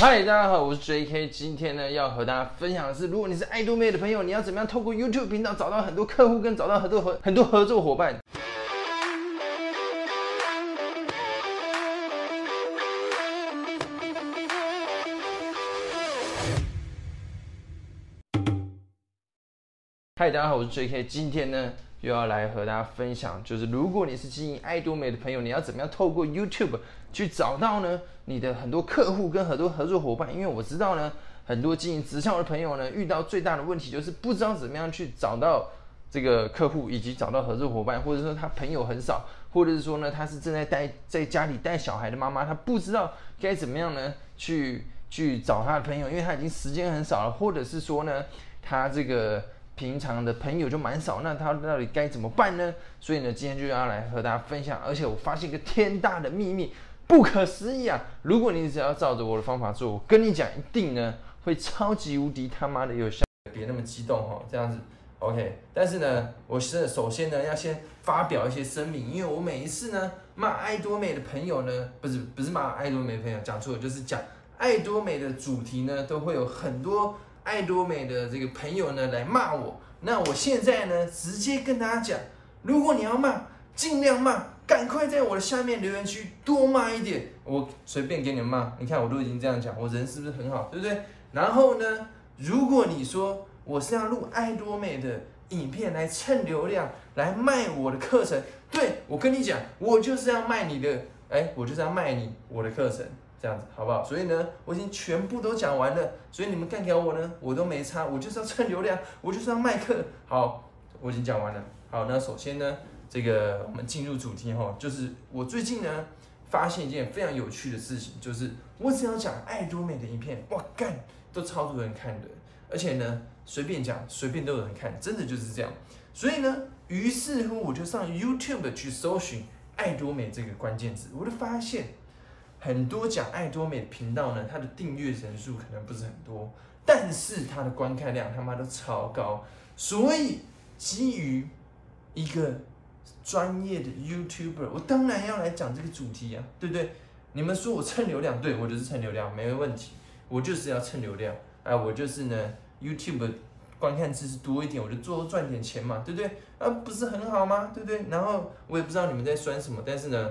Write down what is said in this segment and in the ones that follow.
嗨，大家好，我是 J.K。今天呢，要和大家分享的是，如果你是爱多妹的朋友，你要怎么样透过 YouTube 频道找到很多客户，跟找到很多合很多合作伙伴。嗨，大家好，我是 J.K。今天呢，又要来和大家分享，就是如果你是经营爱多美的朋友，你要怎么样透过 YouTube 去找到呢你的很多客户跟很多合作伙伴？因为我知道呢，很多经营直销的朋友呢，遇到最大的问题就是不知道怎么样去找到这个客户，以及找到合作伙伴，或者说他朋友很少，或者是说呢，他是正在带在家里带小孩的妈妈，她不知道该怎么样呢去去找他的朋友，因为他已经时间很少了，或者是说呢，他这个。平常的朋友就蛮少，那他到底该怎么办呢？所以呢，今天就要来和大家分享。而且我发现一个天大的秘密，不可思议啊！如果你只要照着我的方法做，我跟你讲，一定呢会超级无敌他妈的有效。别那么激动哈，这样子，OK。但是呢，我是首先呢要先发表一些声明，因为我每一次呢骂爱多美的朋友呢，不是不是骂爱多美的朋友，讲错了，就是讲爱多美的主题呢，都会有很多。爱多美的这个朋友呢来骂我，那我现在呢直接跟大家讲，如果你要骂，尽量骂，赶快在我的下面留言区多骂一点，我随便给你们骂。你看我都已经这样讲，我人是不是很好，对不对？然后呢，如果你说我是要录爱多美的影片来蹭流量，来卖我的课程，对我跟你讲，我就是要卖你的，哎，我就是要卖你我的课程。这样子好不好？所以呢，我已经全部都讲完了，所以你们干掉我呢，我都没差，我就是要蹭流量，我就是要卖课。好，我已经讲完了。好，那首先呢，这个我们进入主题哈，就是我最近呢发现一件非常有趣的事情，就是我只要讲爱多美的影片，哇干，都超多人看的，而且呢随便讲随便都有人看，真的就是这样。所以呢，于是乎我就上 YouTube 去搜寻爱多美这个关键字，我就发现。很多讲爱多美的频道呢，它的订阅人数可能不是很多，但是它的观看量他妈都超高。所以基于一个专业的 YouTuber，我当然要来讲这个主题啊，对不对？你们说我蹭流量，对我就是蹭流量，没问题。我就是要蹭流量，哎，我就是呢 YouTube 观看次数多一点，我就多赚点钱嘛，对不对？啊，不是很好吗？对不对？然后我也不知道你们在酸什么，但是呢。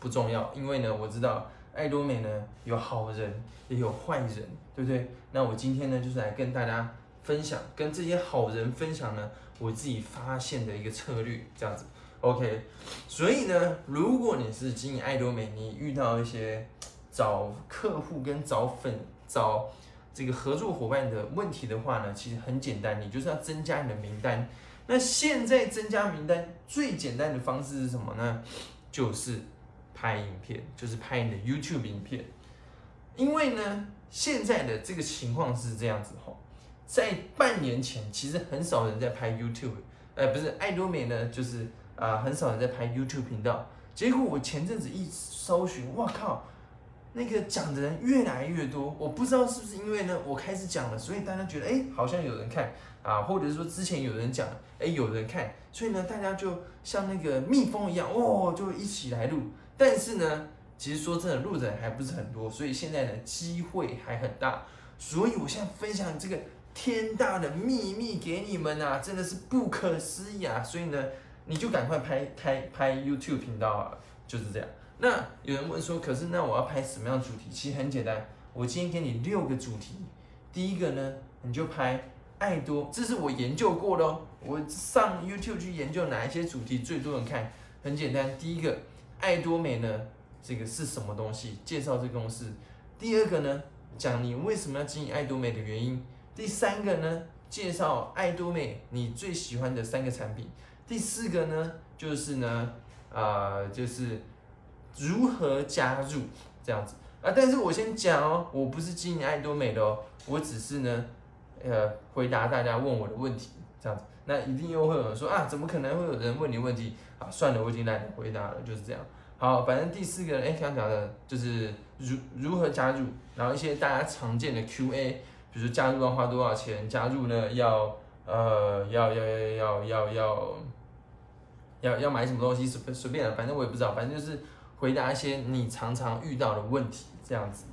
不重要，因为呢，我知道爱多美呢有好人也有坏人，对不对？那我今天呢就是来跟大家分享，跟这些好人分享呢我自己发现的一个策略，这样子，OK。所以呢，如果你是经营爱多美，你遇到一些找客户跟找粉找这个合作伙伴的问题的话呢，其实很简单，你就是要增加你的名单。那现在增加名单最简单的方式是什么呢？就是。拍影片就是拍你的 YouTube 影片，因为呢，现在的这个情况是这样子哈，在半年前其实很少人在拍 YouTube，呃，不是爱多美呢，就是啊，很少人在拍 YouTube 频道。结果我前阵子一搜寻，哇靠，那个讲的人越来越多，我不知道是不是因为呢，我开始讲了，所以大家觉得哎，好像有人看啊，或者是说之前有人讲，哎，有人看，所以呢，大家就像那个蜜蜂一样，哦，就一起来录。但是呢，其实说真的，录的人还不是很多，所以现在呢，机会还很大。所以我现在分享这个天大的秘密给你们啊，真的是不可思议啊！所以呢，你就赶快拍拍拍 YouTube 频道啊，就是这样。那有人问说，可是那我要拍什么样的主题？其实很简单，我今天给你六个主题。第一个呢，你就拍爱多，这是我研究过的哦。我上 YouTube 去研究哪一些主题最多人看，很简单，第一个。爱多美呢？这个是什么东西？介绍这个公司。第二个呢，讲你为什么要经营爱多美的原因。第三个呢，介绍爱多美你最喜欢的三个产品。第四个呢，就是呢，啊，就是如何加入这样子啊。但是我先讲哦，我不是经营爱多美的哦，我只是呢，呃，回答大家问我的问题这样子。那一定又会有人说啊，怎么可能会有人问你问题？啊，算了，我已经懒得回答了，就是这样。好，反正第四个，哎，刚讲的就是如如何加入，然后一些大家常见的 Q&A，比如加入要花多少钱，加入呢要呃要要要要要要要要买什么东西，随随便的，反正我也不知道，反正就是回答一些你常常遇到的问题这样子。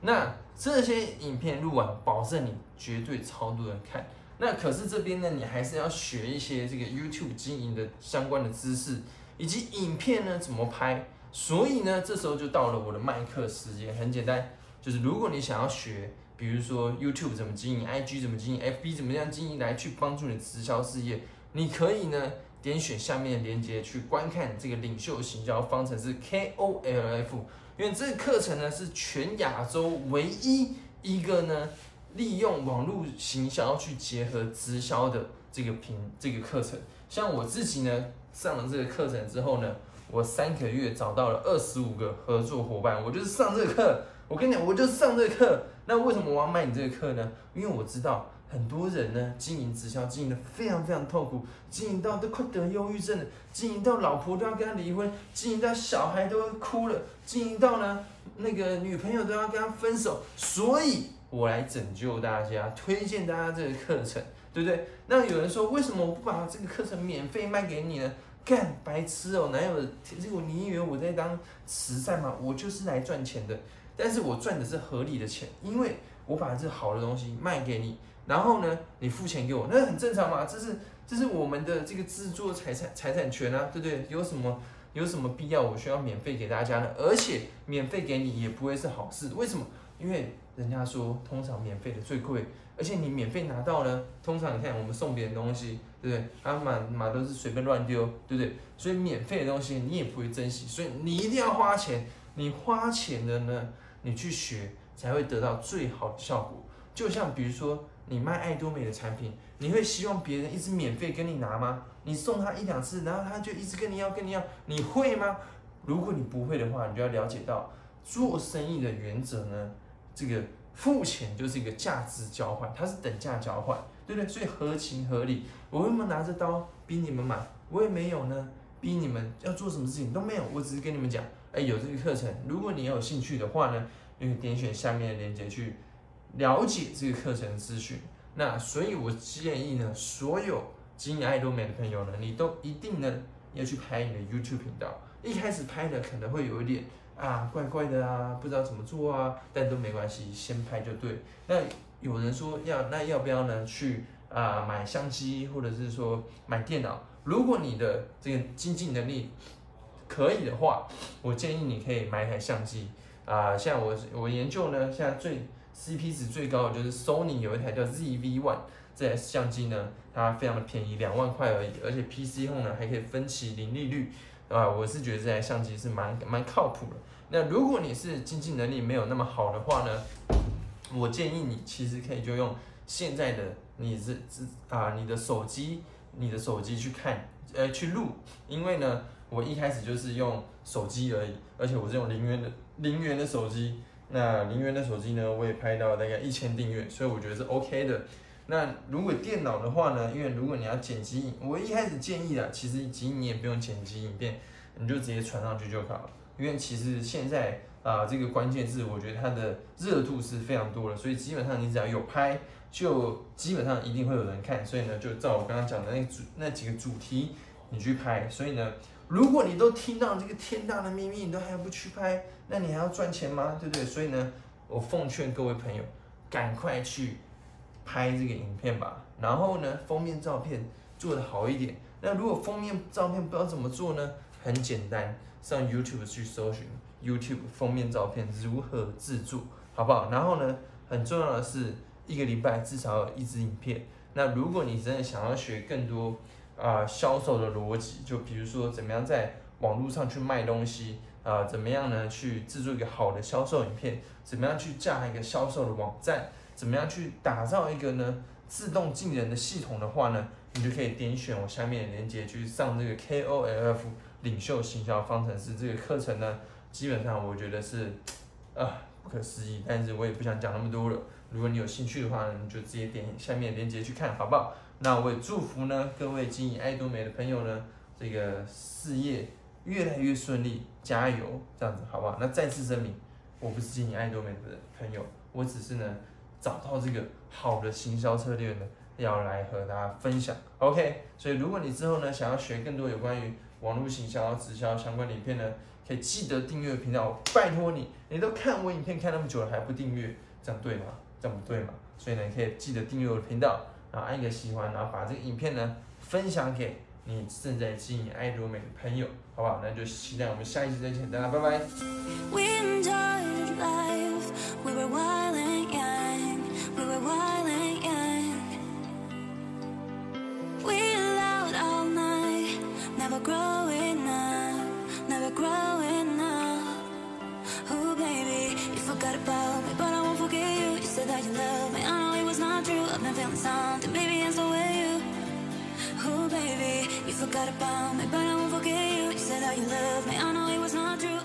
那这些影片录完，保证你绝对超多人看。那可是这边呢，你还是要学一些这个 YouTube 经营的相关的知识，以及影片呢怎么拍。所以呢，这时候就到了我的麦克时间。很简单，就是如果你想要学，比如说 YouTube 怎么经营，IG 怎么经营，FB 怎么样经营，来去帮助你直销事业，你可以呢点选下面的链接去观看这个领袖行销方程式 KOLF。因为这个课程呢是全亚洲唯一一个呢利用网络行销去结合直销的这个平这个课程。像我自己呢上了这个课程之后呢，我三个月找到了二十五个合作伙伴。我就是上这个课，我跟你讲，我就是上这个课。那为什么我要卖你这个课呢？因为我知道。很多人呢，经营直销经营的非常非常痛苦，经营到都快得忧郁症了，经营到老婆都要跟他离婚，经营到小孩都哭了，经营到呢那个女朋友都要跟他分手，所以我来拯救大家，推荐大家这个课程，对不对？那有人说，为什么我不把这个课程免费卖给你呢？干白痴哦，哪有这个？你以为我在当慈善吗？我就是来赚钱的，但是我赚的是合理的钱，因为我把这好的东西卖给你。然后呢，你付钱给我，那很正常嘛，这是这是我们的这个制作财产财产权啊，对不对？有什么有什么必要我需要免费给大家呢？而且免费给你也不会是好事，为什么？因为人家说通常免费的最贵，而且你免费拿到呢，通常你看我们送别人东西，对不对？啊满满都是随便乱丢，对不对？所以免费的东西你也不会珍惜，所以你一定要花钱，你花钱的呢，你去学才会得到最好的效果。就像比如说。你卖爱多美的产品，你会希望别人一直免费跟你拿吗？你送他一两次，然后他就一直跟你要跟你要，你会吗？如果你不会的话，你就要了解到做生意的原则呢，这个付钱就是一个价值交换，它是等价交换，对不对？所以合情合理。我为什么拿着刀逼你们买？我也没有呢，逼你们要做什么事情都没有，我只是跟你们讲，哎，有这个课程，如果你有兴趣的话呢，你可以点选下面的链接去。了解这个课程资讯，那所以我建议呢，所有经营爱多美的朋友呢，你都一定呢要去拍你的 YouTube 频道。一开始拍的可能会有一点啊怪怪的啊，不知道怎么做啊，但都没关系，先拍就对。那有人说要那要不要呢去啊买相机或者是说买电脑？如果你的这个经济能力可以的话，我建议你可以买一台相机啊。像我我研究呢，现在最 CP 值最高的就是 Sony 有一台叫 ZV One 这台相机呢，它非常的便宜，两万块而已，而且 PC Home 呢还可以分期零利率，啊，我是觉得这台相机是蛮蛮靠谱的。那如果你是经济能力没有那么好的话呢，我建议你其实可以就用现在的你是是啊你的手机，你的手机去看，呃去录，因为呢我一开始就是用手机而已，而且我是用零元的零元的手机。那零元的手机呢，我也拍到大概一千订阅，所以我觉得是 OK 的。那如果电脑的话呢，因为如果你要剪辑，我一开始建议啊，其实其实你也不用剪辑影片，你就直接传上去就好了。因为其实现在啊，这个关键字我觉得它的热度是非常多的，所以基本上你只要有拍，就基本上一定会有人看。所以呢，就照我刚刚讲的那主那几个主题你去拍。所以呢。如果你都听到这个天大的秘密，你都还不去拍，那你还要赚钱吗？对不对？所以呢，我奉劝各位朋友，赶快去拍这个影片吧。然后呢，封面照片做的好一点。那如果封面照片不知道怎么做呢？很简单，上 YouTube 去搜寻 YouTube 封面照片如何制作，好不好？然后呢，很重要的是，一个礼拜至少有一支影片。那如果你真的想要学更多，啊，销售的逻辑，就比如说怎么样在网络上去卖东西啊，怎么样呢去制作一个好的销售影片，怎么样去架一个销售的网站，怎么样去打造一个呢自动进人的系统的话呢，你就可以点选我下面的链接去上这个 KOLF 领袖行销方程式这个课程呢，基本上我觉得是啊不可思议，但是我也不想讲那么多了。如果你有兴趣的话呢，你就直接点下面链接去看，好不好？那我也祝福呢各位经营爱多美的朋友呢，这个事业越来越顺利，加油，这样子好不好？那再次声明，我不是经营爱多美的朋友，我只是呢找到这个好的行销策略呢，要来和大家分享。OK，所以如果你之后呢想要学更多有关于网络行销、直销相关的影片呢，可以记得订阅频道，拜托你，你都看我影片看那么久了还不订阅？这样对吗？这样不对嘛？所以呢，你可以记得订阅我的频道，然后按一个喜欢，然后把这个影片呢分享给你正在经营爱多美的朋友，好不好？那就期待我们下一次再见，大家拜拜。We enjoyed life. We were wild and young. We were wild and young. We allowed all night. Never growing up. Never growing up. Oh, baby, you forgot about me, But forget you. You said that you love me. I know it was not true. I've been feeling something. Maybe it's the way you. Oh, baby, you forgot about me, but I won't forget you. You said that you love me. I know it was not true.